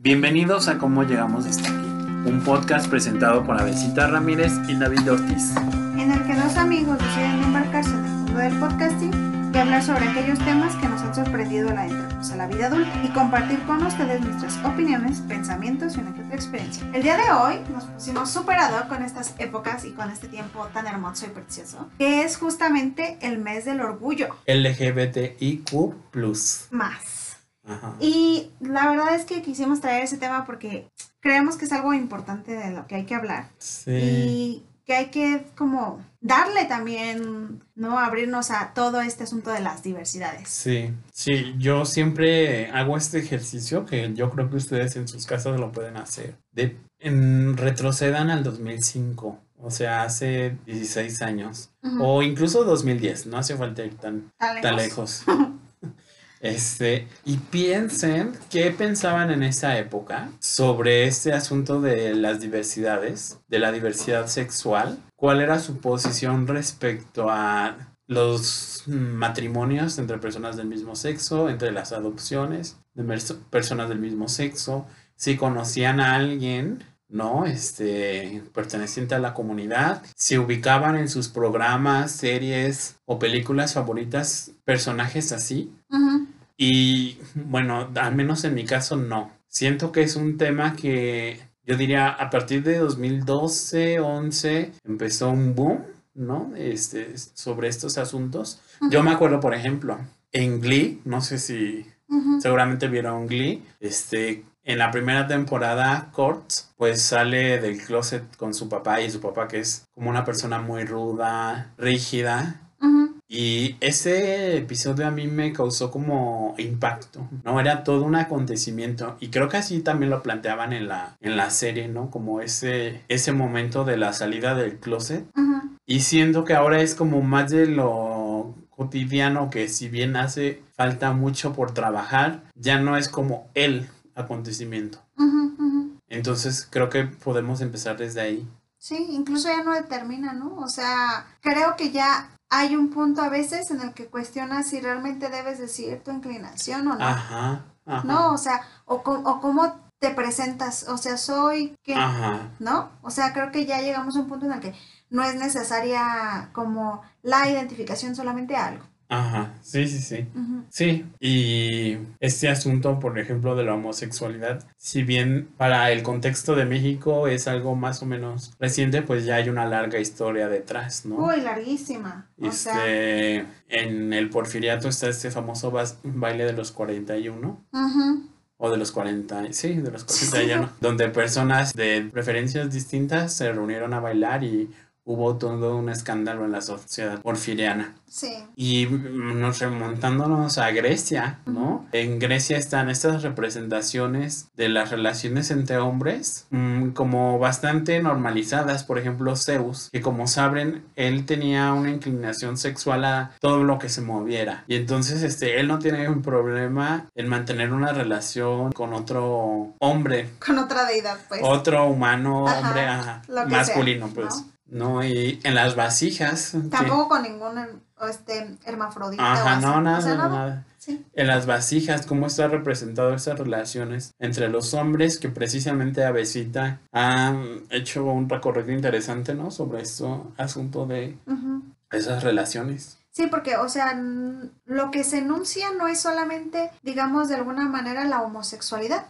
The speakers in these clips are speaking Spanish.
Bienvenidos a Cómo Llegamos Hasta Aquí, un podcast presentado por Avesita Ramírez y David Ortiz. en el que dos amigos deciden embarcarse en el mundo del podcasting y hablar sobre aquellos temas que nos han sorprendido al adentrarnos a la vida adulta y compartir con ustedes nuestras opiniones, pensamientos y una que otra experiencia. El día de hoy nos pusimos superado con estas épocas y con este tiempo tan hermoso y precioso, que es justamente el mes del orgullo LGBTIQ. más. Ajá. Y la verdad es que quisimos traer ese tema porque creemos que es algo importante de lo que hay que hablar. Sí. y que hay que como darle también, ¿no? Abrirnos a todo este asunto de las diversidades. Sí, sí, yo siempre hago este ejercicio que yo creo que ustedes en sus casas lo pueden hacer. De, en- retrocedan al 2005, o sea, hace 16 años, Ujú. o incluso 2010, no hace falta ir tan, Tan tan lejos. Este, y piensen qué pensaban en esa época sobre este asunto de las diversidades, de la diversidad sexual, cuál era su posición respecto a los matrimonios entre personas del mismo sexo, entre las adopciones de personas del mismo sexo, si conocían a alguien, ¿no? Este, perteneciente a la comunidad, si ubicaban en sus programas, series o películas favoritas personajes así. Ujú. Y bueno, al menos en mi caso no. Siento que es un tema que yo diría a partir de 2012, 11 empezó un boom, ¿no? Este, sobre estos asuntos. Yo me acuerdo, por ejemplo, en Glee, no sé si seguramente vieron Glee, este, en la primera temporada, Kurt, pues sale del closet con su papá y su papá que es como una persona muy ruda, rígida. Y ese episodio a mí me causó como impacto, ¿no? Era todo un acontecimiento y creo que así también lo planteaban en la, en la serie, ¿no? Como ese, ese momento de la salida del closet y siento que ahora es como más de lo cotidiano que si bien hace falta mucho por trabajar, ya no es como el acontecimiento. Entonces creo que podemos empezar desde ahí. Sí, incluso ya no determina, ¿no? O sea, creo que ya hay un punto a veces en el que cuestionas si realmente debes decir tu inclinación o no. Ajá, ajá. ¿No? O sea, o, o cómo te presentas. O sea, soy que. ¿no? O sea, creo que ya llegamos a un punto en el que no es necesaria como la identificación solamente a algo. Ajá, sí, sí, sí. Sí, y este asunto, por ejemplo, de la homosexualidad, si bien para el contexto de México es algo más o menos reciente, pues ya hay una larga historia detrás, ¿no? Uy, larguísima. O sea, Este, en el porfiriato está este famoso baile de los 41. ujú, O de los 40, sí, de los 41, donde personas de preferencias distintas se reunieron a bailar y hubo todo un escándalo en la sociedad porfiriana. sí. Y nos remontándonos a Grecia, ¿no? En Grecia están estas representaciones de las relaciones entre hombres mm, como bastante normalizadas. Por ejemplo, Zeus, que como saben, él tenía una inclinación sexual a todo lo que se moviera. Y entonces, este, él no tiene un problema en mantener una relación con otro hombre, Con otra deidad, pues. otro humano, Ajá, hombre, ajá, masculino, sea, pues. ¿no? ¿No? y en las vasijas. Tampoco con ningún este, hermafrodita o Ajá, así. no, nada, o sea, nada. nada. Sí. En las vasijas, cómo está representado esas relaciones entre los hombres, que precisamente Avesita ha hecho un recorrido interesante, ¿no? Sobre esto, asunto de esas relaciones. Sí, porque, o sea, lo que se enuncia no es solamente, digamos, de alguna manera la homosexualidad,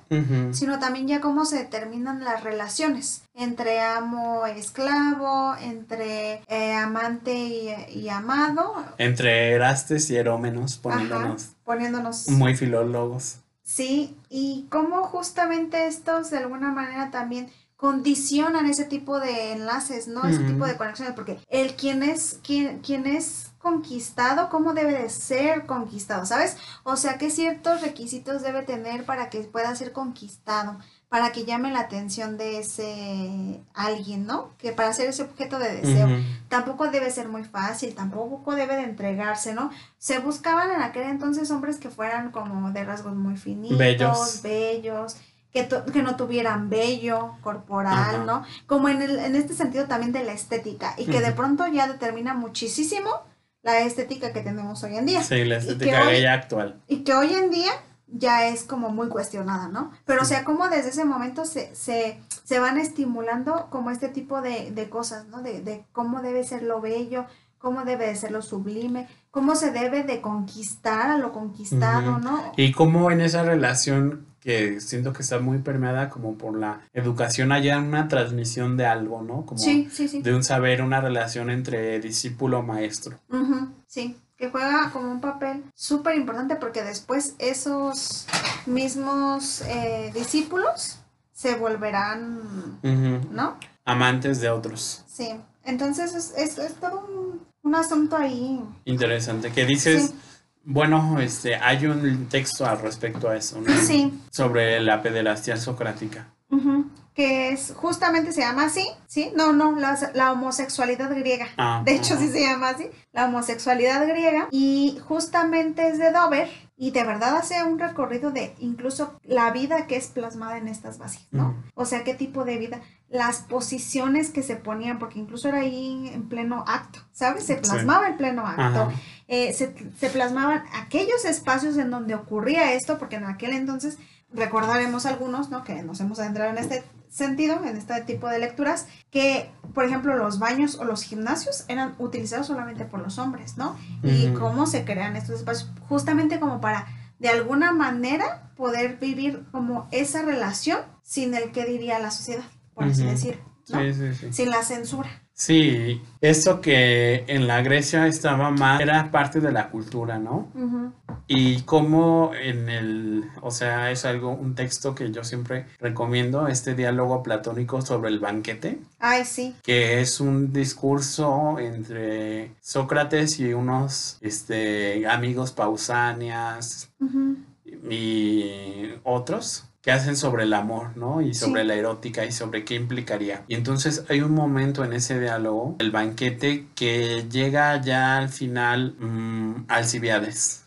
sino también ya cómo se determinan las relaciones entre amo e esclavo, entre eh, amante y, y amado, Entre Erastes y Herómenos, poniéndonos Ajá, poniéndonos. muy filólogos. Sí, y cómo justamente estos de alguna manera también condicionan ese tipo de enlaces, ¿no? Ese tipo de conexiones, porque el quien es, quien, quien es conquistado, ¿cómo debe de ser conquistado? ¿Sabes? O sea, ¿qué ciertos requisitos debe tener para que pueda ser conquistado? Para que llame la atención de ese alguien, ¿no? Que para ser ese objeto de deseo. Tampoco debe ser muy fácil, tampoco debe de entregarse, ¿no? Se buscaban en aquel entonces hombres que fueran como de rasgos muy finitos, Bellos. bellos, que, no tuvieran vello corporal, Ajá. ¿no? Como en, el, en este sentido también de la estética y que de pronto ya determina muchísimo la estética que tenemos hoy en día. Sí, la estética hoy- gay actual. Y que hoy en día ya es como muy cuestionada, ¿no? Pero o sea, como desde ese momento se, se, se van estimulando como este tipo de, de cosas, ¿no? De, de cómo debe ser lo bello, cómo debe de ser lo sublime, cómo se debe de conquistar a lo conquistado. ¿no? Y cómo en esa relación que siento que está muy permeada como por la educación haya una transmisión de algo, ¿no? Como Sí, sí, sí. de un saber, una relación entre discípulo maestro. Ujú, sí, que juega como un papel súper importante porque después esos mismos eh, discípulos se volverán. ¿no? Amantes de otros. Sí, entonces es, es, es todo un, un asunto ahí. Interesante. Que dices, Sí. Bueno, este, hay un texto al respecto a eso, ¿no? Sí, Sobre la pederastia socrática. que es justamente se llama así, ¿sí? No, no, la, la homosexualidad griega. Ah, De hecho, sí se llama así, la homosexualidad griega. Y justamente es de Dover. Y de verdad hace un recorrido de incluso la vida que es plasmada en estas vasijas, ¿no? O sea, qué tipo de vida, las posiciones que se ponían, porque incluso era ahí en pleno acto, ¿sabes? Se Sí. plasmaba en pleno acto. Eh, se, se plasmaban aquellos espacios en donde ocurría esto, porque en aquel entonces recordaremos algunos, ¿no? Que nos hemos adentrado en este sentido, en este tipo de lecturas, que, por ejemplo, los baños o los gimnasios eran utilizados solamente por los hombres, ¿no? Y cómo se crean estos espacios, justamente como para, de alguna manera, poder vivir como esa relación sin el que diría la sociedad, por así decir, ¿no? Sí, sí, sí. Sin la censura. Sí, eso que en la Grecia estaba más, era parte de la cultura, ¿no? Ujú. Y como en el, o sea, es algo, un texto que yo siempre recomiendo, este diálogo platónico sobre el banquete, Ay, sí. que es un discurso entre Sócrates y unos este, amigos pausanias y otros que hacen sobre el amor, ¿no? Y sobre Sí. la erótica y sobre qué implicaría. Y entonces hay un momento en ese diálogo, el banquete, que llega ya al final mm, Alcibiades.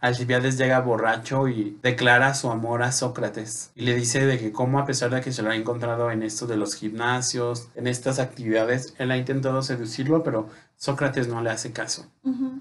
Alcibiades llega borracho y declara su amor a Sócrates y le dice de que como a pesar de que se lo ha encontrado en esto de los gimnasios, en estas actividades, él ha intentado seducirlo, pero Sócrates no le hace caso.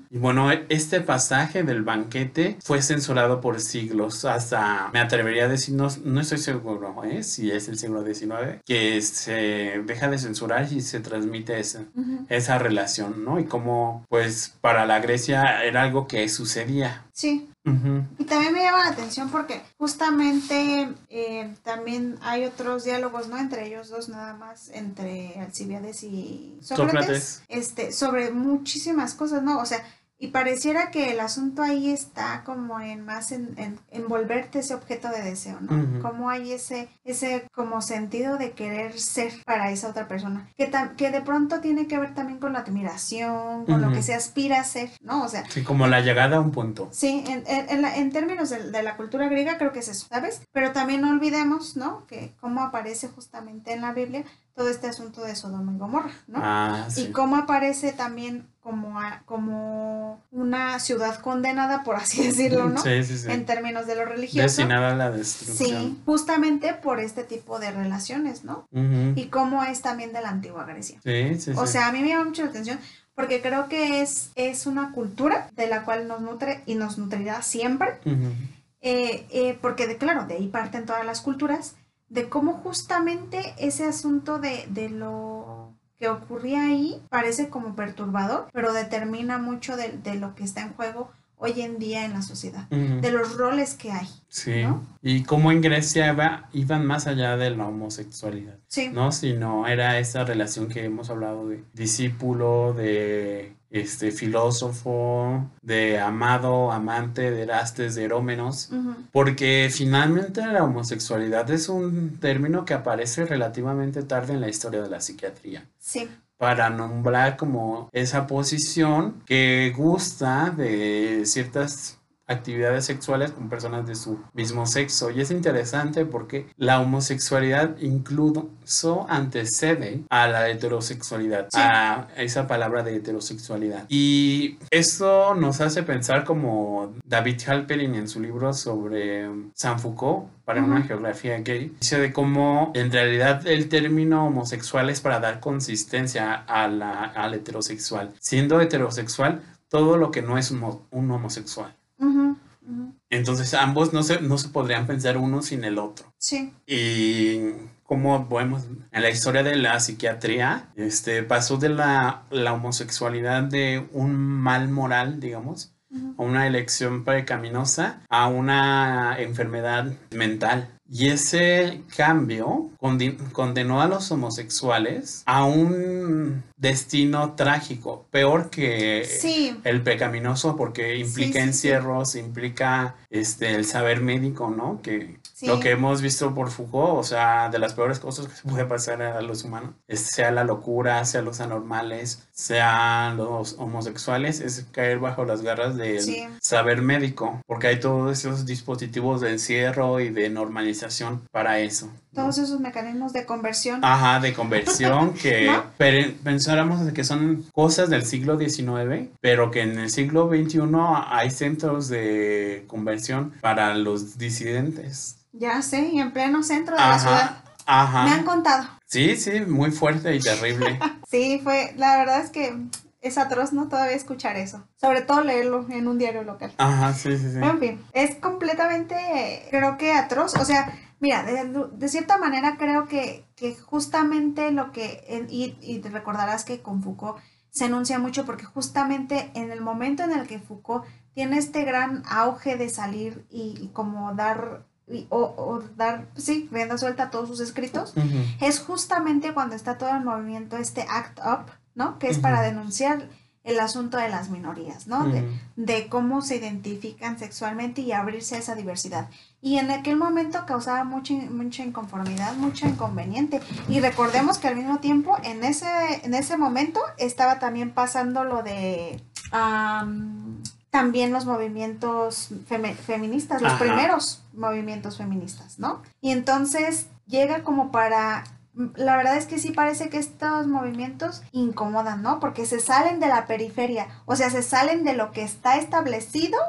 Y bueno, este pasaje del banquete fue censurado por siglos, hasta, me atrevería a decir, no, no estoy seguro ¿eh? si es el siglo XIX, que se deja de censurar y se transmite esa, Ujú. esa relación, ¿no? Y como, pues, para la Grecia era algo que sucedía. Sí, y también me llama la atención porque justamente eh, también hay otros diálogos, ¿no? Entre ellos dos nada más, entre Alcibiades y Sócrates, Sócrates. este, sobre muchísimas cosas, ¿no? O sea, y pareciera que el asunto ahí está como en más en, en envolverte ese objeto de deseo, ¿no? Como hay ese, ese como sentido de querer ser para esa otra persona, que, que de pronto tiene que ver también con la admiración, con lo que se aspira a ser, ¿no? O sea, Sí, como la llegada a un punto. Sí, en, en, en la- en términos de, de la cultura griega creo que es eso, ¿sabes? Pero también no olvidemos, ¿no? Que cómo aparece justamente en la Biblia todo este asunto de Sodoma y Gomorra, ¿no? Ah, Y sí. cómo aparece también como, a- como una ciudad condenada, por así decirlo, ¿no? Sí, sí, sí. En términos de lo religioso. Destinada a la Sí, destrucción. justamente por este tipo de relaciones, ¿no? Y cómo es también de la antigua Grecia. Sí, sí, O sí. sea, a mí me llama mucho la atención porque creo que es, es una cultura de la cual nos nutre y nos nutrirá siempre. Eh, eh, porque, de, claro, de ahí parten todas las culturas, de cómo justamente ese asunto de, de lo que ocurría ahí parece como perturbador, pero determina mucho de, de lo que está en juego hoy en día en la sociedad, de los roles que hay. Sí. ¿no? Y cómo en Grecia iba- iban más allá de la homosexualidad. Sí. ¿no? Sino era esa relación que hemos hablado de discípulo, de este filósofo, de amado, amante, de Erastes, de Erómenos. Ujú. Porque finalmente la homosexualidad es un término que aparece relativamente tarde en la historia de la psiquiatría. Sí. Para nombrar como esa posición que gusta de ciertas actividades sexuales con personas de su mismo sexo. Y es interesante porque la homosexualidad incluso antecede a la heterosexualidad, Sí. a esa palabra de heterosexualidad. Y esto nos hace pensar como David Halperin en su libro sobre San Foucault, para una Ujú. geografía gay, dice de cómo en realidad el término homosexual es para dar consistencia a la, al heterosexual. Siendo heterosexual, todo lo que no es un, un homosexual. Entonces ambos no se, no se podrían pensar uno sin el otro. Sí. Y como vemos en la historia de la psiquiatría, este, pasó de la, la homosexualidad de un mal moral, digamos, a una elección pecaminosa, a una enfermedad mental. Y ese cambio condenó a los homosexuales a un destino trágico, peor que el pecaminoso porque implica encierros, implica este el saber médico, ¿no? Que lo que hemos visto por Foucault, o sea, de las peores cosas que se puede pasar a los humanos, sea la locura, sea los anormales, sean los homosexuales, es caer bajo las garras del saber médico, porque hay todos esos dispositivos de encierro y de normalización para eso. Todos esos mecanismos de conversión. Ajá, de conversión que pensáramos que son cosas del siglo XIX, pero que en el siglo XXI hay centros de conversión para los disidentes. Ya sé, y en pleno centro de la ciudad. Ajá. Me han contado. Sí, sí, muy fuerte y terrible. sí, fue, la verdad es que es atroz, ¿no? Todavía escuchar eso. Sobre todo leerlo en un diario local. Ajá, sí, sí, sí. En fin, es completamente, creo que atroz. O sea, mira, de, cierta manera creo que, que justamente lo que, y, y te recordarás que con Foucault se enuncia mucho porque justamente en el momento en el que Foucault tiene este gran auge de salir y como dar o, dar, sí, rienda suelta a todos sus escritos, es justamente cuando está todo el movimiento, este Act Up, ¿no? Que es para denunciar el asunto de las minorías, ¿no? de, cómo se identifican sexualmente y abrirse a esa diversidad. Y en aquel momento causaba mucha, mucha inconformidad, mucho inconveniente. Y recordemos que al mismo tiempo, en ese, en ese momento, estaba también pasando lo de también los movimientos feministas, los primeros movimientos feministas, ¿no? Y entonces llega como para la verdad es que sí parece que estos movimientos incomodan, ¿no? Porque se salen de la periferia, o sea, se salen de lo que está establecido,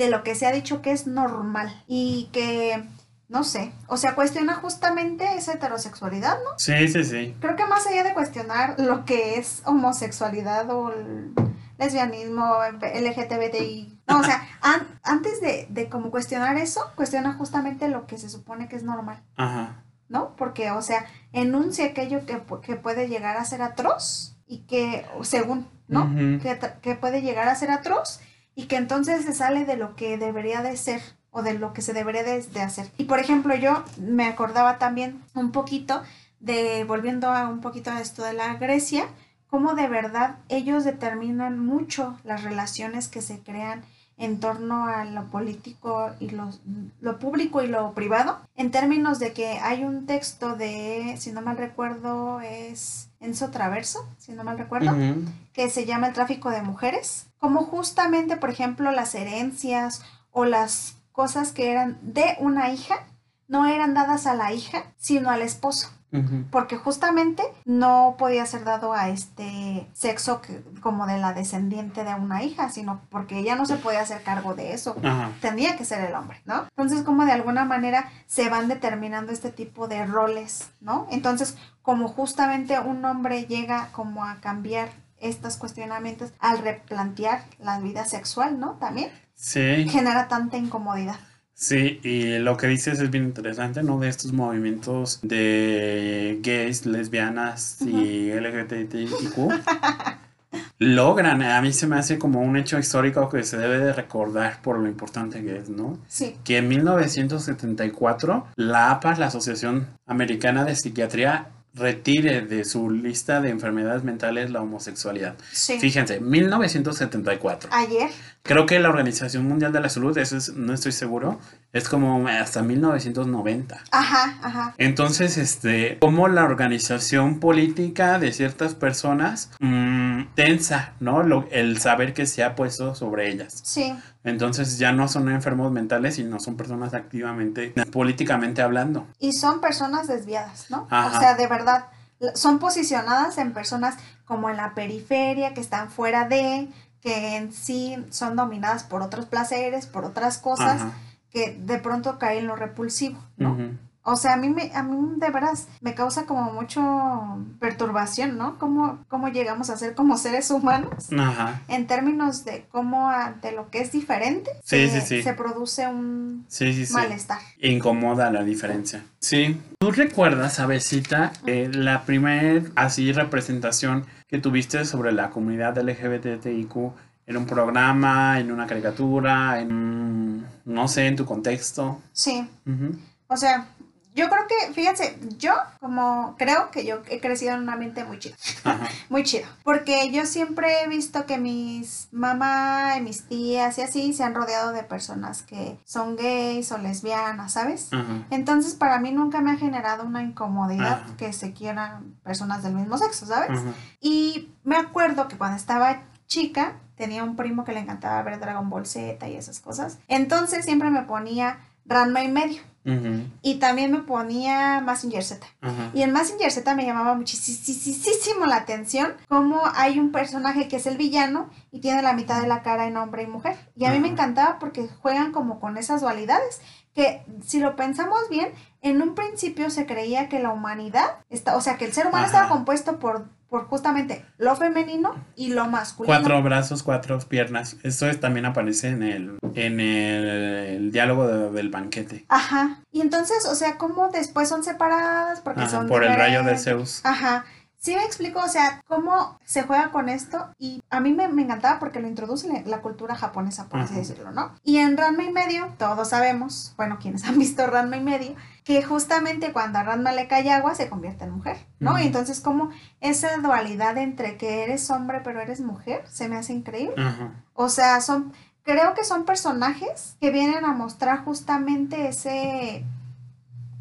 de lo que se ha dicho que es normal y que, no sé, o sea, cuestiona justamente esa heterosexualidad, ¿no? Sí, sí, sí. Creo que más allá de cuestionar lo que es homosexualidad o lesbianismo, LGTBTI. No, o sea, antes de, de como cuestionar eso, cuestiona justamente lo que se supone que es normal. Ajá. ¿No? Porque, o sea, enuncia aquello que, que puede llegar a ser atroz y que, según, ¿no? que, que puede llegar a ser atroz y que entonces se sale de lo que debería de ser o de lo que se debería de, hacer. Y por ejemplo, yo me acordaba también un poquito de, volviendo a un poquito a esto de la Grecia, cómo de verdad ellos determinan mucho las relaciones que se crean en torno a lo político y lo, lo, público y lo privado, en términos de que hay un texto de, si no mal recuerdo, es Enzo Traverso, si no mal recuerdo, que se llama El tráfico de mujeres, como justamente, por ejemplo, las herencias o las cosas que eran de una hija, no eran dadas a la hija, sino al esposo porque justamente no podía ser dado a este sexo como de la descendiente de una hija, sino porque ella no se podía hacer cargo de eso, tenía que ser el hombre, ¿no? Entonces como de alguna manera se van determinando este tipo de roles, ¿no? Entonces como justamente un hombre llega como a cambiar estos cuestionamientos al replantear la vida sexual, ¿no? También. Sí. Genera tanta incomodidad. Sí, y lo que dices es bien interesante, ¿no? De estos movimientos de gays, lesbianas y LGBTIQ. logran, a mí se me hace como un hecho histórico que se debe de recordar por lo importante que es, ¿no? Sí. Que en 1974 la APA, la Asociación Americana de Psiquiatría, retire de su lista de enfermedades mentales la homosexualidad. Sí. Fíjense, 1974. Ayer. Creo que la Organización Mundial de la Salud, eso es, no estoy seguro, es como hasta 1990. Ajá, ajá. Entonces, este, como la organización política de ciertas personas mmm, tensa, ¿no? Lo, el saber que se ha puesto sobre ellas. Sí. Entonces ya no son enfermos mentales, sino son personas activamente, políticamente hablando. Y son personas desviadas, ¿no? O sea, de verdad, son posicionadas en personas como en la periferia, que están fuera de, que en sí son dominadas por otros placeres, por otras cosas, que de pronto caen en lo repulsivo, ¿no? O sea, a mí, me, a mí de veras me causa como mucho perturbación, ¿no? ¿Cómo, cómo llegamos a ser como seres humanos Ajá. en términos de cómo ante lo que es diferente Sí, se, sí, sí. se produce un Sí, sí, sí. malestar. Incomoda la diferencia. Sí. ¿Tú recuerdas, Abecita, eh, la primer así representación que tuviste sobre la comunidad LGBTIQ en un programa, en una caricatura, en no sé, en tu contexto? Sí. Ujú. O sea, yo creo que, fíjense, yo como creo que yo he crecido en un ambiente muy chido. Ajá. Muy chido. Porque yo siempre he visto que mis mamá y mis tías y así se han rodeado de personas que son gays o lesbianas, ¿sabes? Ajá. Entonces para mí nunca me ha generado una incomodidad Ajá. que se quieran personas del mismo sexo, ¿sabes? Y me acuerdo que cuando estaba chica tenía un primo que le encantaba ver Dragon Ball Z y esas cosas. Entonces siempre me ponía Ranma y medio. Y también me ponía Massinger Z. Y en Massinger Z me llamaba muchísimo la atención cómo hay un personaje que es el villano y tiene la mitad de la cara en hombre y mujer. Y a mí me encantaba porque juegan como con esas dualidades que si lo pensamos bien, en un principio se creía que la humanidad, está, o sea, que el ser humano Ajá. estaba compuesto por, por justamente lo femenino y lo masculino. Cuatro brazos, cuatro piernas. Eso es- también aparece en el, en el, el diálogo de- del banquete. Ajá. Y entonces, o sea, cómo después son separadas porque Ajá, son por el rayo de. Zeus. Ajá. Sí me explico, o sea, cómo se juega con esto y a mí me, me encantaba porque lo introduce la, la cultura japonesa, por así decirlo, ¿no? Y en Ranma y medio, todos sabemos, bueno, quienes han visto Ranma y medio, que justamente cuando a Ranma le cae agua se convierte en mujer, ¿no? Y entonces como esa dualidad entre que eres hombre pero eres mujer se me hace increíble. Ajá. O sea, son, creo que son personajes que vienen a mostrar justamente ese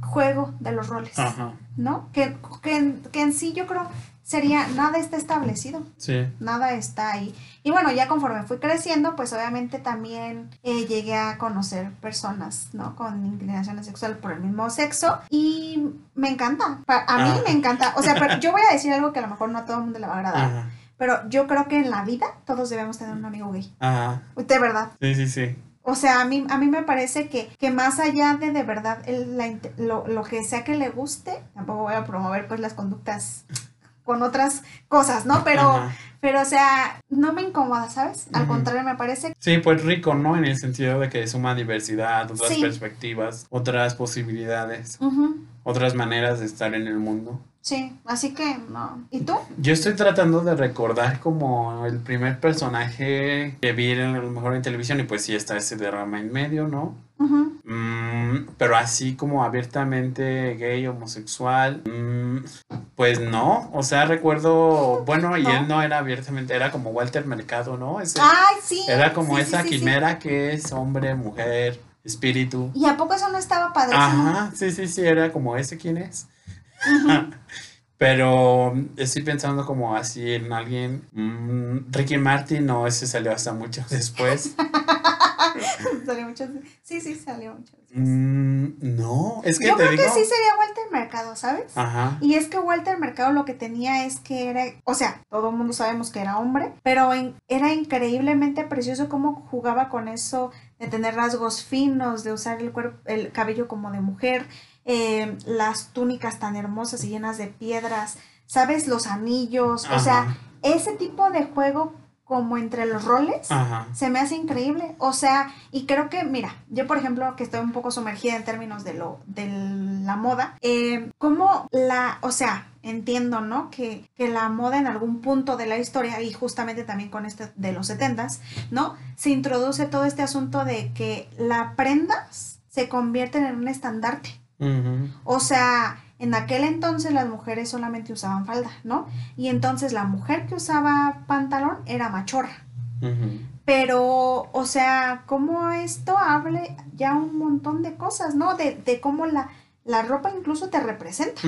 juego de los roles. Ajá. ¿No? Que, que, en- que en sí yo creo sería, nada está establecido, Sí. nada está ahí. Y bueno, ya conforme fui creciendo, pues obviamente también eh, llegué a conocer personas, ¿no? Con inclinaciones sexuales por el mismo sexo y me encanta, a mí Ah. me encanta, o sea, pero yo voy a decir algo que a lo mejor no a todo el mundo le va a agradar, Ajá. pero yo creo que en la vida todos debemos tener un amigo gay, Ajá. de verdad. Sí, sí, sí. O sea, a mí, a mí me parece que, que más allá de de verdad el- la lo, lo que sea que le guste, tampoco voy a promover pues las conductas con otras cosas, ¿no? Pero, Ajá. pero o sea, no me incomoda, ¿sabes? Al contrario, me parece... Sí, pues rico, ¿no? En el sentido de que suma diversidad, otras Sí. perspectivas, otras posibilidades, otras maneras de estar en el mundo. Sí, así que no. ¿Y tú? Yo estoy tratando de recordar como el primer personaje que vi en, a lo mejor en televisión y pues sí está ese de Rama en medio, ¿no? Mm, pero así como abiertamente gay, homosexual, mm, pues no. O sea, recuerdo, bueno, y No. él no era abiertamente, era como Walter Mercado, ¿no? Ese- Ay, sí. era como sí, esa sí, sí. quimera que es hombre, mujer, espíritu. ¿Y a poco eso no estaba padrísimo? Ajá, sí, sí, sí, era como ese quién es. Pero estoy pensando como así en alguien. mm, Ricky Martin, no, ese salió hasta mucho después. salió muchas Sí, sí, salió muchas veces. Mm, no, es que Yo te creo digo. que sí sería Walter Mercado, ¿sabes? Ajá. Y es que Walter Mercado lo que tenía es que era, o sea, todo el mundo sabemos que era hombre, pero en- era increíblemente precioso cómo jugaba con eso de tener rasgos finos, de usar el cuerpo, el cabello como de mujer, eh, las túnicas tan hermosas y llenas de piedras, ¿sabes? Los anillos, o sea, ese tipo de juego como entre los roles. Ajá. Se me hace increíble. O sea, y creo que, mira, yo por ejemplo, que estoy un poco sumergida en términos de lo, de la moda, eh, como la, o sea, entiendo, ¿no? Que, que la moda en algún punto de la historia, y justamente también con este de los setentas, ¿no? Se introduce todo este asunto de que la prendas se convierten en un estandarte. O sea, en aquel entonces las mujeres solamente usaban falda, ¿no? Y entonces la mujer que usaba pantalón era machorra. Pero, o sea, cómo esto hable ya un montón de cosas, ¿no? De, de cómo la, la ropa incluso te representa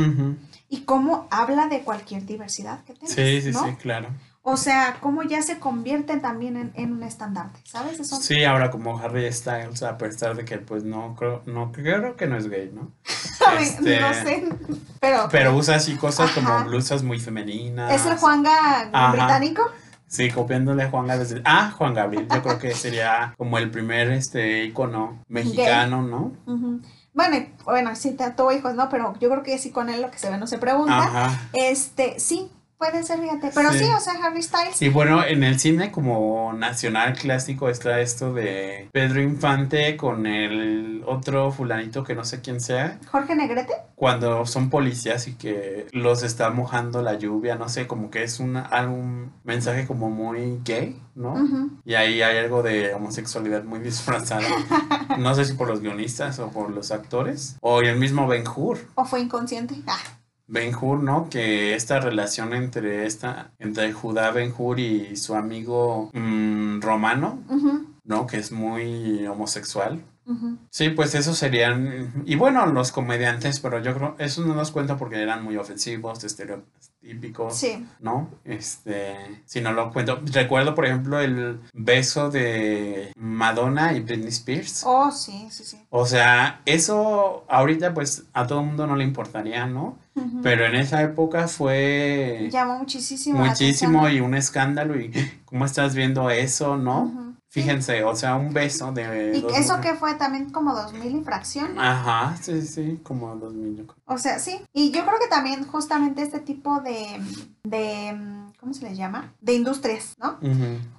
y cómo habla de cualquier diversidad que tengas, Sí, sí, ¿no? sí, claro. O sea, cómo ya se convierte también en, en un estandarte, ¿sabes? Eso, Sí, ahora como Harry Styles, a pesar de que pues no creo, no creo que no es gay, ¿no? Este, no sé, pero, Pero usa así cosas Ajá. como blusas muy femeninas. ¿es el Juanga Ajá. británico? Sí, copiándole a Juan Gabriel. Ah, Juan Gabriel. Yo creo que sería como el primer este icono mexicano, ¿no? Ujú. bueno, y- bueno, sí tuvo hijos, ¿no? Pero yo creo que sí con él lo que se ve no se pregunta. Ajá. Este, sí, puede ser, fíjate. Pero sí, Sí. o sea, Harry Styles. Y bueno, en el cine como nacional clásico está esto de Pedro Infante con el otro fulanito que no sé quién sea, Jorge Negrete. cuando son policías y que los está mojando la lluvia, no sé, como que es un, algún mensaje como muy gay, ¿no? Y ahí hay algo de homosexualidad muy disfrazada. No sé si por los guionistas o por los actores. O el mismo Ben Hur. O fue inconsciente. Ah, Ben Hur, ¿no? Que esta relación entre esta, entre Judá Ben Hur y su amigo mm, romano, ¿no? Que es muy homosexual. Sí, pues esos serían. Y bueno, los comediantes, pero yo creo. Eso no nos cuento porque eran muy ofensivos, estereotípicos. Sí. ¿no? Este, si no lo cuento. Recuerdo, por ejemplo, el beso de Madonna y Britney Spears. Oh, sí, sí, sí. O sea, eso ahorita pues a todo el mundo no le importaría, ¿no? Pero en esa época fue Llamó muchísimo. muchísimo y un escándalo y cómo estás viendo eso, ¿no? Fíjense, o sea, un beso de... Y eso mujeres. que fue también como 2000 infracción. Ajá, sí, sí, como dos mil. yo creo. O sea, sí. Y yo creo que también justamente este tipo de, de ¿cómo se les llama? De industrias, ¿no?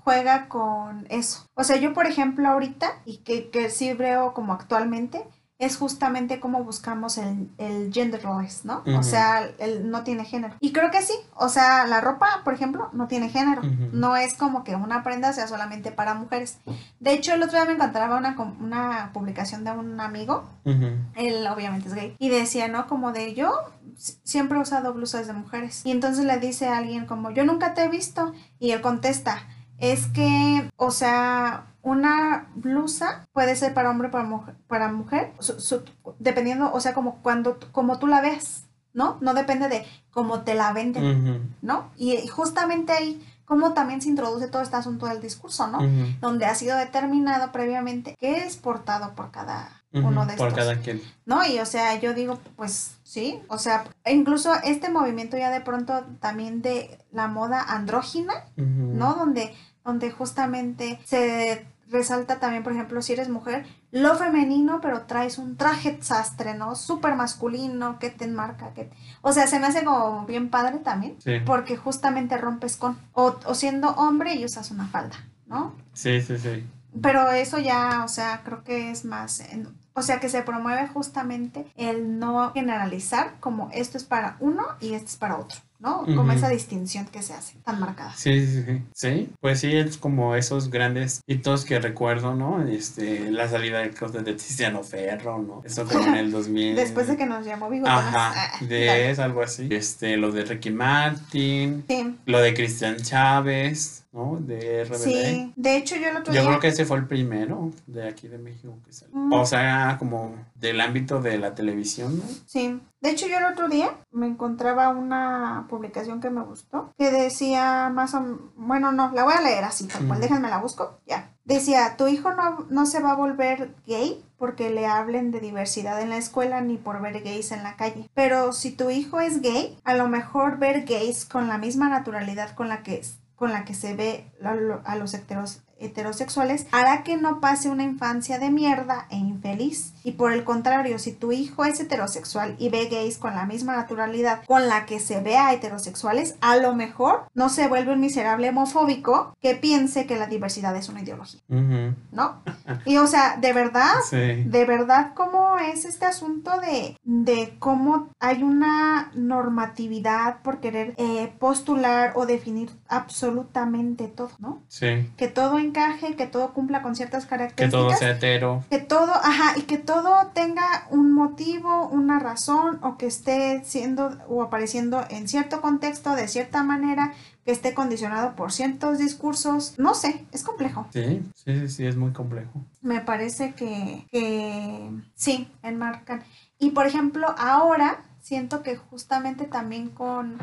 Juega con eso. O sea, yo por ejemplo ahorita, y que, que sí veo como actualmente, es justamente cómo buscamos el, el genderless, ¿no? O sea, el no tiene género. Y creo que sí. O sea, la ropa, por ejemplo, no tiene género. No es como que una prenda sea solamente para mujeres. De hecho, el otro día me encontraba una, una publicación de un amigo él obviamente es gay, y decía, ¿no? Como de yo siempre he usado blusas de mujeres. Y entonces le dice a alguien como, yo nunca te he visto. Y él contesta, es que, o sea, una blusa puede ser para hombre o para mujer, para mujer su- su- dependiendo, o sea, como cuando, como tú la ves, ¿no? No depende de cómo te la venden, ¿no? Y, justamente ahí, como también se introduce todo este asunto del discurso, ¿no? Donde ha sido determinado previamente qué es portado por cada uno de Por estos. cada quien. ¿no? Y o sea, yo digo, pues sí, o sea, incluso este movimiento ya de pronto también de la moda andrógina. ¿no? Donde, donde justamente se resalta también, por ejemplo, si eres mujer, lo femenino, pero traes un traje sastre, ¿no? Súper masculino, que te enmarca, que... O sea, se me hace como bien padre también, Sí. porque justamente rompes con, o, o siendo hombre y usas una falda, ¿no? Sí, sí, sí. Pero eso ya, o sea, creo que es más, en- o sea, que se promueve justamente el no generalizar como esto es para uno y esto es para otro, ¿no? Como esa distinción que se hace tan marcada. Sí, sí, sí. Sí, pues sí, es como esos grandes hitos que recuerdo, ¿no? Este, la salida del closet de Tiziano Ferro, ¿no? Eso como en el 2000. Después de que nos llamó bigotonas. Ajá, Ah, de es algo así. Este, lo de Ricky Martin, Sí, lo de Cristian Chávez, ¿no? De RBD. sí. De hecho, yo el otro Yo día... creo que ese fue el primero de aquí de México que salió. Mm. O sea, como del ámbito de la televisión, ¿no? Sí. De hecho, yo el otro día me encontraba una publicación que me gustó que decía más o bueno, no, la voy a leer así, tal cual, déjenme la busco, ya. Decía, tu hijo no, no se va a volver gay porque le hablen de diversidad en la escuela ni por ver gays en la calle. Pero si tu hijo es gay, a lo mejor ver gays con la misma naturalidad con la que, con la que se ve a, lo- a los heteros- heterosexuales hará que no pase una infancia de mierda e infeliz. Y por el contrario, si tu hijo es heterosexual y ve gays con la misma naturalidad con la que se ve a heterosexuales, a lo mejor no se vuelve un miserable homofóbico que piense que la diversidad es una ideología, ¿no? Y o sea, de verdad, Sí. de verdad cómo es este asunto de, de cómo hay una normatividad por querer eh, postular o definir absolutamente todo, ¿no? Sí. Que todo encaje, que todo cumpla con ciertas Que características. todo sea hetero. Que todo, ajá, y que todo tenga un motivo, una razón, o que esté siendo o apareciendo en cierto contexto, de cierta manera, que esté condicionado por ciertos discursos. No sé, es complejo. Sí, sí, sí, sí, es muy complejo. Me parece que, que sí, enmarcan. Y por ejemplo, ahora siento que justamente también con,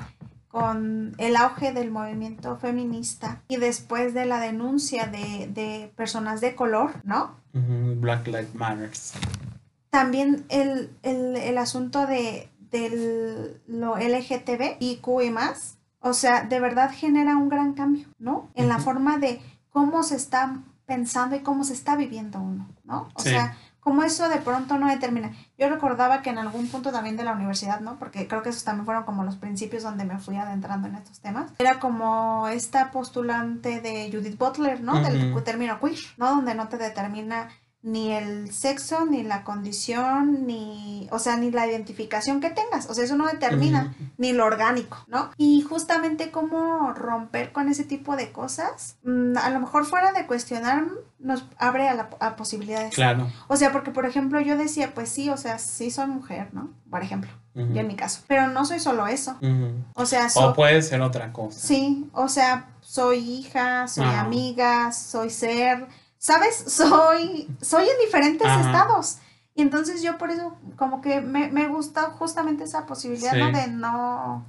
con el auge del movimiento feminista y después de la denuncia de, de personas de color, ¿no? Black Lives Matters. También el, el, el asunto de del lo LGTB y Q y más, o sea, de verdad genera un gran cambio, ¿no? En la forma de cómo se está pensando y cómo se está viviendo uno, ¿no? O Sí. sea, como eso de pronto no determina. Yo recordaba que en algún punto también de la universidad, ¿no? Porque creo que esos también fueron como los principios donde me fui adentrando en estos temas. Era como esta postulante de Judith Butler, ¿no? Del término queer, ¿no? Donde no te determina ni el sexo, ni la condición, ni, o sea, ni la identificación que tengas. O sea, eso no determina ni lo orgánico, ¿no? Y justamente cómo romper con ese tipo de cosas, mm, a lo mejor fuera de cuestionar, nos abre a, la, a posibilidades. Claro. O sea, porque por ejemplo yo decía, pues sí, o sea, sí soy mujer, ¿no? Por ejemplo, yo en mi caso. Pero no soy solo eso. O sea, O puede ser otra cosa. Sí, o sea, soy hija, soy Ajá. amiga, soy ser, ¿sabes? Soy, soy en diferentes Ajá. estados. Y entonces yo por eso como que me, me gusta justamente esa posibilidad. De no,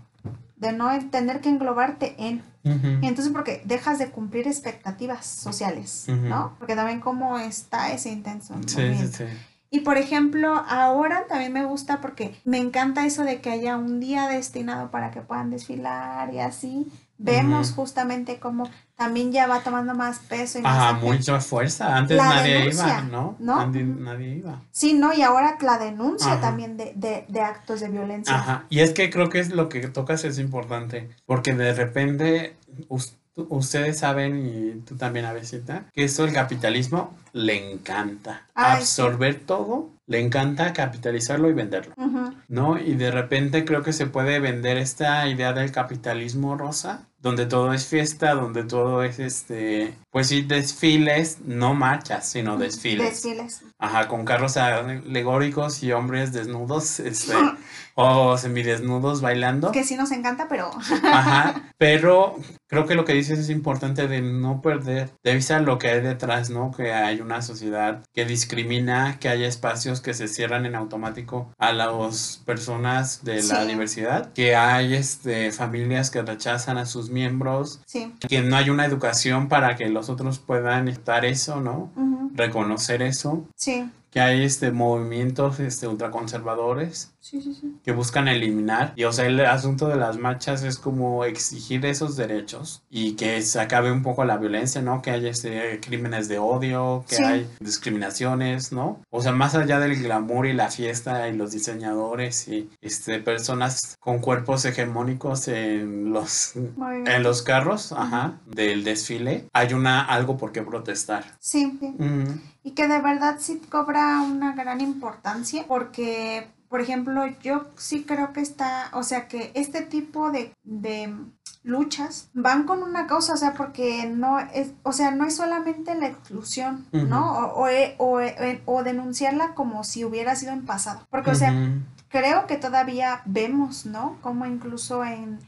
de no tener que englobarte en. Y entonces porque dejas de cumplir expectativas sociales. ¿no? Porque también como está ese intenso. Sí, sí. Y por ejemplo, ahora también me gusta porque me encanta eso de que haya un día destinado para que puedan desfilar y así. Vemos justamente cómo también ya va tomando más peso y más Ajá, mucha fuerza. Antes La nadie denuncia, iba, ¿no? ¿no? Nadie, iba. Sí, ¿no? Y ahora la denuncia Ajá. también de, de, de actos de violencia. Ajá. Y es que creo que es lo que tocas es importante. Porque de repente us- ustedes saben, y tú también, Avesita, que eso el capitalismo le encanta. Ay. Absorber todo, le encanta capitalizarlo y venderlo. Ujú. ¿no? Y de repente creo que se puede vender esta idea del capitalismo rosa, donde todo es fiesta, donde todo es este, pues sí, desfiles, no marchas, sino desfiles. Desfiles. Ajá, con carros alegóricos y hombres desnudos, este, o semidesnudos bailando. Que sí nos encanta, pero Ajá, pero creo que lo que dices es importante de no perder de vista lo que hay detrás, ¿no? Que hay una sociedad que discrimina, que hay espacios que se cierran en automático a las personas de la Sí. diversidad, que hay este, familias que rechazan a sus miembros, sí. que no hay una educación para que los otros puedan estar eso, ¿no? Reconocer eso, Sí. que hay este movimientos este ultraconservadores Sí, sí, sí. que buscan eliminar. Y o sea, el asunto de las marchas es como exigir esos derechos y que se acabe un poco la violencia, ¿no? Que haya este, crímenes de odio, que Sí. hay discriminaciones, ¿no? O sea, más allá del glamour y la fiesta y los diseñadores y este, personas con cuerpos hegemónicos en los, en los carros, ajá, del desfile, hay una algo por qué protestar. Sí, Y que de verdad sí cobra una gran importancia porque, por ejemplo, yo sí creo que está, o sea, que este tipo de, de luchas van con una causa, o sea, porque no es, o sea, no es solamente la exclusión, ¿no? O, o, o, o denunciarla como si hubiera sido en pasado. Porque, o sea. Creo que todavía vemos, ¿no? Como incluso en,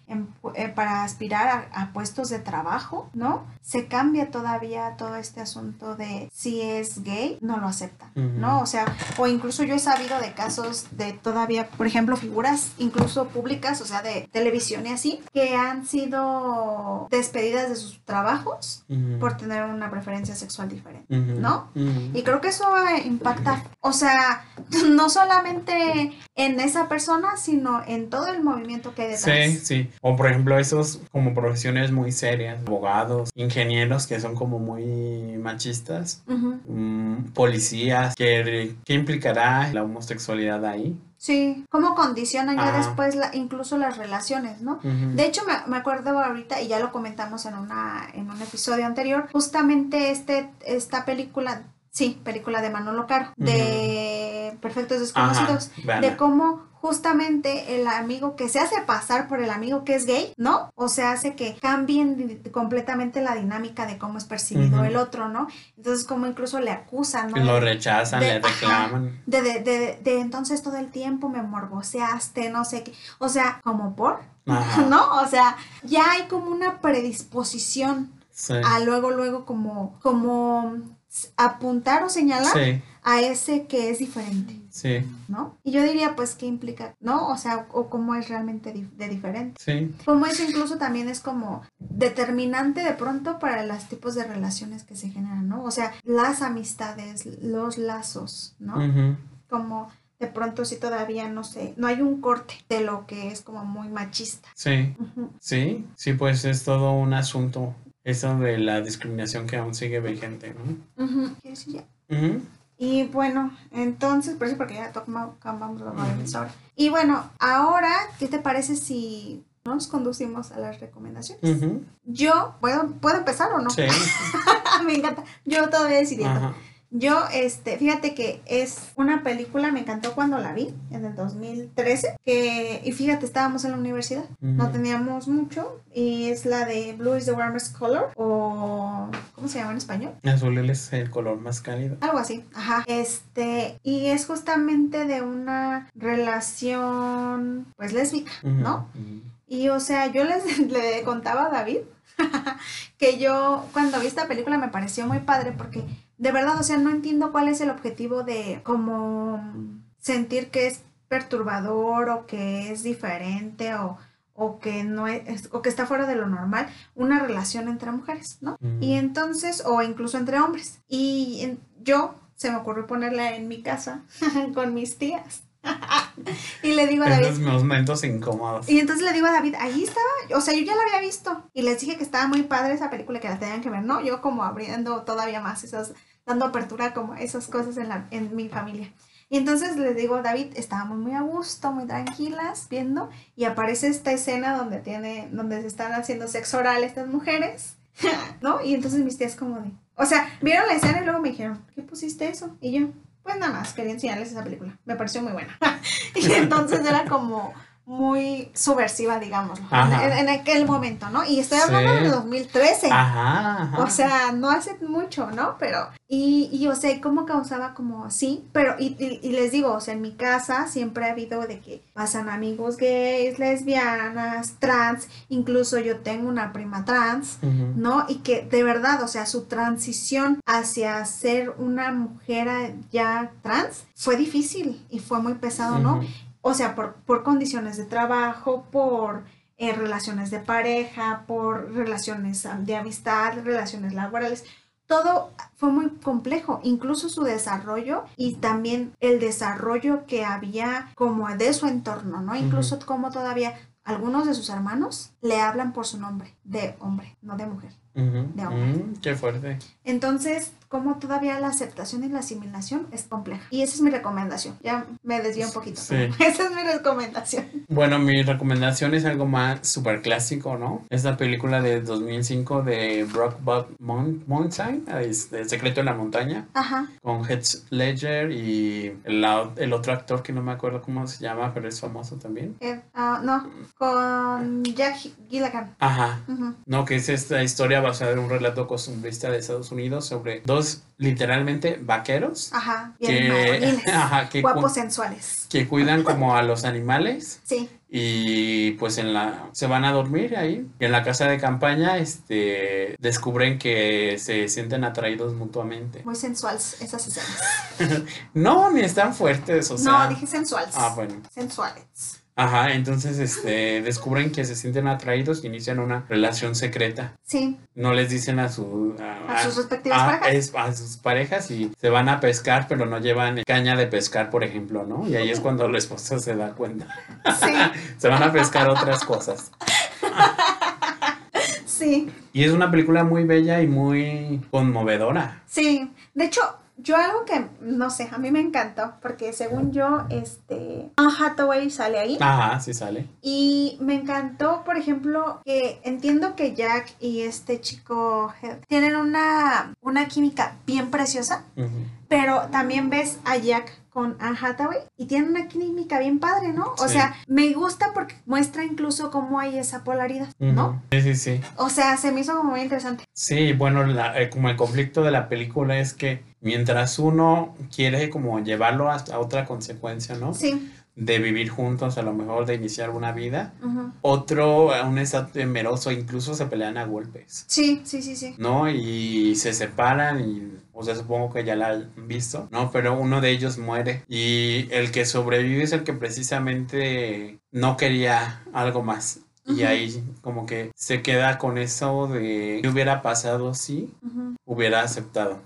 eh, para aspirar a, a puestos de trabajo, ¿no? Se cambia todavía todo este asunto de si es gay, no lo aceptan, ¿no? Ujú. O sea, o incluso yo he sabido de casos de todavía, por ejemplo, figuras incluso públicas, o sea, de televisión y así, que han sido despedidas de sus trabajos por tener una preferencia sexual diferente. ¿no? Y creo que eso eh, impacta, o sea, no solamente en esa persona, sino en todo el movimiento que hay detrás. Sí, sí. O por ejemplo, esos como profesiones muy serias, abogados, ingenieros que son como muy machistas, mm, policías, ¿qué, ¿qué implicará la homosexualidad ahí? Sí, cómo condicionan ya después la, incluso las relaciones, ¿no? De hecho, me, me acuerdo ahorita, y ya lo comentamos en, una, en un episodio anterior, justamente este, esta película, sí, película de Manolo Caro, de Perfectos Desconocidos, Ajá, de cómo justamente el amigo que se hace pasar por el amigo que es gay, ¿no? O sea, hace que cambien completamente la dinámica de cómo es percibido el otro, ¿no? Entonces, como incluso le acusan, ¿no? Lo rechazan, de- le reclaman. de, de, de, de entonces todo el tiempo me morboseaste, no sé qué. O sea, como por, Ajá. ¿no? O sea, ya hay como una predisposición Sí. a luego, luego como, como apuntar o señalar Sí, a ese que es diferente, sí, ¿no? Y yo diría, pues, ¿qué implica? ¿No? O sea, o cómo es realmente de diferente. sí. Como eso incluso también es como determinante de pronto para los tipos de relaciones que se generan, ¿no? O sea, las amistades, los lazos, ¿no? Como de pronto si todavía no sé, no hay un corte de lo que es como muy machista. Sí, sí, sí, pues es todo un asunto. Eso de la discriminación que aún sigue vigente, ¿no? Ujú. ¿Qué decía? Ujú. Y bueno, entonces, por eso porque ya tocamos movimientos ahora. Y bueno, ahora, ¿qué te parece si nos conducimos a las recomendaciones? Yo, ¿puedo, ¿puedo empezar o no? Sí. me encanta. Yo todavía decidiendo. Yo, este, fíjate que es una película, me encantó cuando la vi, en el 2013, que, y fíjate, estábamos en la universidad, no teníamos mucho, y es la de Blue is the warmest color, o, ¿cómo se llama en español? Azul es el color más cálido. Algo así, ajá. Este, y es justamente de una relación, pues, lésbica, ¿no? Y, o sea, yo les le contaba a David que yo, cuando vi esta película, me pareció muy padre porque de verdad, o sea, no entiendo cuál es el objetivo de como sentir que es perturbador o que es diferente o, o que no es, o que está fuera de lo normal una relación entre mujeres, ¿no? Y entonces, o incluso entre hombres. Y yo se me ocurrió ponerla en mi casa con mis tías. Y le digo a David. momentos incómodos. Y entonces le digo a David, ahí estaba. O sea, yo ya la había visto. Y les dije que estaba muy padre esa película, que la tenían que ver, ¿no? Yo como abriendo todavía más esas dando apertura como esas cosas en, la, en mi familia. Y entonces les digo, David, estábamos muy a gusto, muy tranquilas, viendo, y aparece esta escena donde tiene, donde se están haciendo sexo oral estas mujeres, ¿no? Y entonces mis tías como de, o sea, vieron la escena y luego me dijeron, ¿qué pusiste eso? Y yo, pues nada más, quería enseñarles esa película, me pareció muy buena. y entonces era como, muy subversiva, digámoslo, en, aquel momento, ¿no? Y estoy hablando de 2013. Ajá, O sea, no hace mucho, ¿no? Pero, y, y o sea, cómo causaba como así, pero, y, y, les digo, o sea, en mi casa siempre ha habido de que pasan amigos gays, lesbianas, trans, incluso yo tengo una prima trans, ¿no? Y que de verdad, o sea, su transición hacia ser una mujer ya trans fue difícil y fue muy pesado, ¿no? O sea, por, por condiciones de trabajo, por eh, relaciones de pareja, por relaciones de amistad, relaciones laborales. Todo fue muy complejo, incluso su desarrollo y también el desarrollo que había como de su entorno, ¿no? Incluso como todavía algunos de sus hermanos le hablan por su nombre, de hombre, no de mujer. de hombre. Mm, qué fuerte. Entonces, como todavía la aceptación y la asimilación es compleja. Y esa es mi recomendación. Ya me desvío un poquito. Sí. Esa es mi recomendación. Bueno, mi recomendación es algo más súper clásico, ¿no? Es la película de 2005 de Brockback Mountain, El secreto de la montaña. Ajá. Con Heath Ledger y el, el, otro actor que no me acuerdo cómo se llama, pero es famoso también. Eh, ah, no, con Jack Gilligan. Ajá. No, que es esta historia basada en un relato costumbrista de Estados Unidos sobre dos literalmente vaqueros. Ajá, bien que, guapos sensuales. Que cuidan como a los animales. Sí. Y pues en la se van a dormir ahí. Y en la casa de campaña este descubren que se sienten atraídos mutuamente. Muy sensuales esas escenas. no, ni están fuertes, o sea. No, dije sensuales. Ah, bueno. Sensuales. Ajá, entonces este, descubren que se sienten atraídos y inician una relación secreta. Sí. No les dicen a, su, a, sus respectivas parejas. a sus parejas y se van a pescar, pero no llevan caña de pescar, por ejemplo, ¿no? Y ahí es cuando la esposa se da cuenta. Sí. se van a pescar otras cosas. sí. Y es una película muy bella y muy conmovedora. Sí. De hecho, yo algo que, no sé, a mí me encantó, porque según yo, este, Anne Hathaway sale ahí. Ajá, sí sale. Y me encantó, por ejemplo, que entiendo que Jack y este chico tienen una, una química bien preciosa, pero también ves a Jack con Anne Hathaway y tiene una química bien padre, ¿no? O sea, me gusta porque muestra incluso cómo hay esa polaridad, ¿no? Sí, sí, sí. O sea, se me hizo como muy interesante. Sí, bueno, eh, como el conflicto de la película es que mientras uno quiere como llevarlo hasta otra consecuencia, ¿no? Sí de vivir juntos, a lo mejor de iniciar una vida. Otro, un estado temeroso, incluso se pelean a golpes. Sí, sí, sí, sí. ¿No? Y se separan y, o sea, supongo que ya la han visto, ¿no? Pero uno de ellos muere y el que sobrevive es el que precisamente no quería algo más. Y ahí como que se queda con eso de qué hubiera pasado si hubiera aceptado.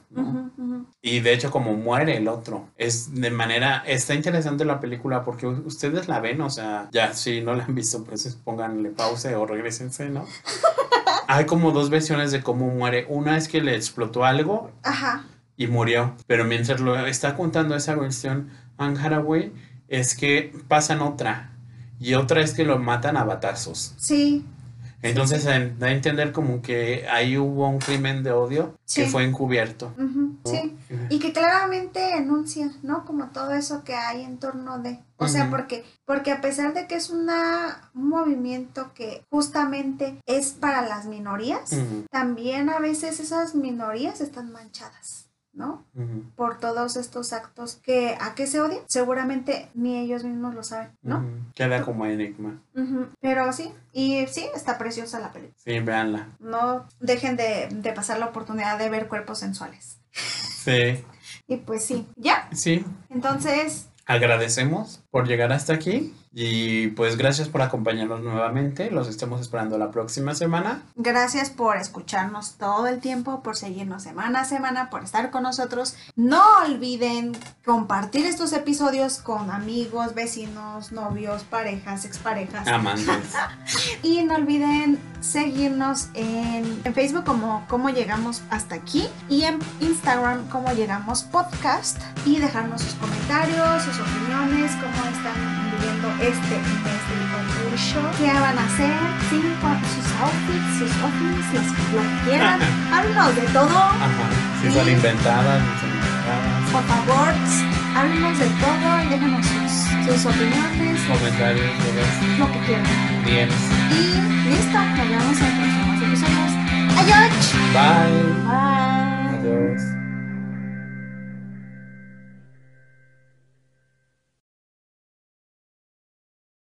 Y de hecho como muere el otro. Es de manera, está interesante la película porque ustedes la ven, o sea, ya si no la han visto, pues pónganle pause o regresense, ¿no? Hay como dos versiones de cómo muere. Una es que le explotó algo. Ajá y murió. Pero mientras lo está contando esa versión Anne Haraway, es que pasan otra. Y otra es que lo matan a batazos. Sí. Entonces en- da a entender como que ahí hubo un crimen de odio que fue encubierto. ujú, Sí. Y que claramente enuncia, ¿no? Como todo eso que hay en torno de. O sea, porque, porque a pesar de que es una, un movimiento que justamente es para las minorías, también a veces esas minorías están manchadas, ¿no? Por todos estos actos que a qué se odian, seguramente ni ellos mismos lo saben, ¿no? Queda como enigma. Pero sí, y sí, está preciosa la película. Sí, véanla. No dejen de, de pasar la oportunidad de ver cuerpos sensuales. Sí, Y pues sí, ya. sí. Entonces, Agradecemos por llegar hasta aquí y pues gracias por acompañarnos nuevamente. Los estamos esperando la próxima semana. gracias por escucharnos todo el tiempo, por seguirnos semana a semana, por estar con nosotros. No olviden compartir estos episodios con amigos, vecinos, novios, parejas, exparejas. Amantes. Y no olviden seguirnos en, en Facebook como Cómo Llegamos Hasta Aquí y en Instagram como Llegamos Podcast y dejarnos sus comentarios, sus opiniones, cómo están viviendo este mes del concurso, qué van a hacer, con sus outfits, sus outfits, las lo que quieran. Háblenos de todo, Ajá. Si son inventadas, no son inventadas. por favor, háblenos de todo y déjenos sus, sus opiniones, Comentarios, lo que quieran. bien. Y listo, nos vemos en próximos episodios. Adiós. Bye. Bye.